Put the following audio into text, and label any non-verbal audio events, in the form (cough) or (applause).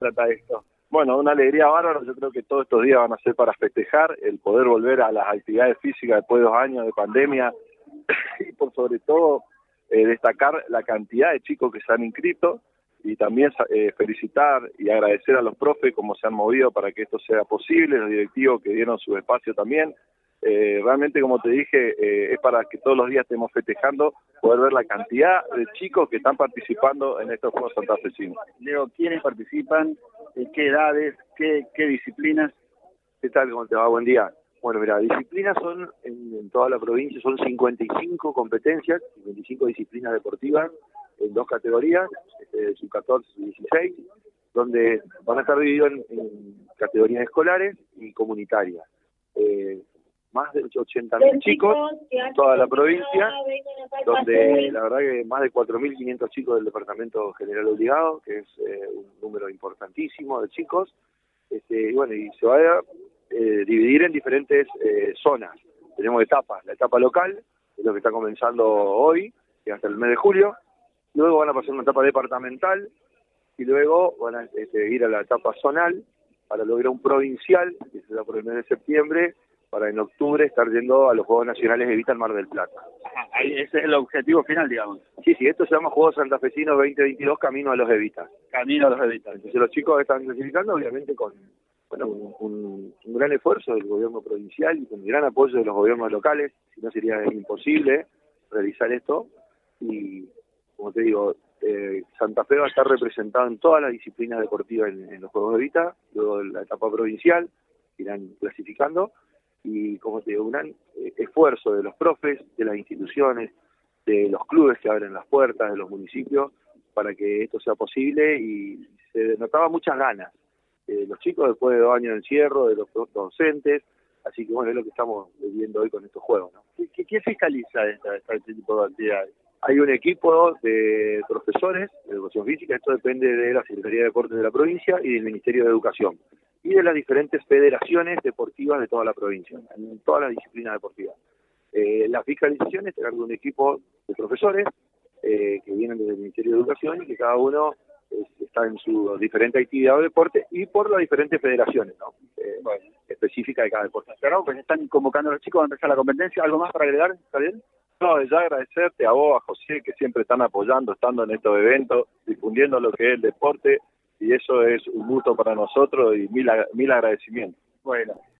trata esto? Bueno, una alegría bárbara, yo creo que todos estos días van a ser para festejar el poder volver a las actividades físicas después de dos años de pandemia (laughs) y por sobre todo eh, destacar la cantidad de chicos que se han inscrito y también eh, felicitar y agradecer a los profes cómo se han movido para que esto sea posible, los directivos que dieron su espacio también. Eh, realmente, como te dije, eh, es para que todos los días estemos festejando, poder ver la cantidad de chicos que están participando en estos Juegos santafesinos. Leo, ¿quiénes participan? ¿En qué edades? ¿Qué, qué disciplinas? ¿Qué tal? ¿Cómo te va? Buen día. Bueno, mira, disciplinas son, en, toda la provincia, son 55 competencias, 55 disciplinas deportivas en dos categorías, este, sub 14 y 16, donde van a estar divididos en, categorías escolares y comunitarias. Eh, más de 80.000 chicos toda la provincia, donde la verdad que más de 4.500 chicos del Departamento General Obligado, que es eh, un número importantísimo de chicos, este, y bueno, y se va a eh, dividir en diferentes eh, zonas. Tenemos etapas, la etapa local, que es lo que está comenzando hoy, y hasta el mes de julio, luego van a pasar una etapa departamental, y luego van a este, ir a la etapa zonal, para lograr un provincial, que será por el mes de septiembre, para en octubre estar yendo a los Juegos Nacionales de Vita al Mar del Plata. ese es el objetivo final, digamos. Sí, sí, esto se llama Juegos Santafesinos 2022 Camino a los Evita. Camino a los Evita. Entonces los chicos están clasificando, obviamente, con bueno, un, un, gran esfuerzo del gobierno provincial y con gran apoyo de los gobiernos locales, si no sería imposible realizar esto. Y, como te digo, eh, Santa Fe va a estar representado en todas las disciplinas deportivas en, en los Juegos de Vita, luego la etapa provincial, irán clasificando y, como te digo, un gran eh, esfuerzo de los profes, de las instituciones, de los clubes que abren las puertas, de los municipios, para que esto sea posible y se notaba muchas ganas. de los chicos después de dos años de encierro, de los docentes, así que bueno, es lo que estamos viviendo hoy con estos juegos. ¿no? ¿Qué, qué fiscaliza esta, este tipo de actividades? Hay un equipo de profesores de educación física, esto depende de la Secretaría de Deportes de la provincia y del Ministerio de Educación y de las diferentes federaciones deportivas de toda la provincia, en todas las disciplinas deportivas. Eh, las fiscalizaciones de un equipo de profesores eh, que vienen desde el Ministerio de Educación y que cada uno está en su diferente actividad o deporte y por las diferentes federaciones ¿no? Eh, específicas de cada deporte. Claro, pues están convocando a los chicos a empezar la competencia. ¿Algo más para agregar, Javier? No, ya agradecerte a vos, a José, que siempre están apoyando, estando en estos eventos, difundiendo lo que es el deporte y eso es un gusto para nosotros y mil, mil agradecimientos. Bueno,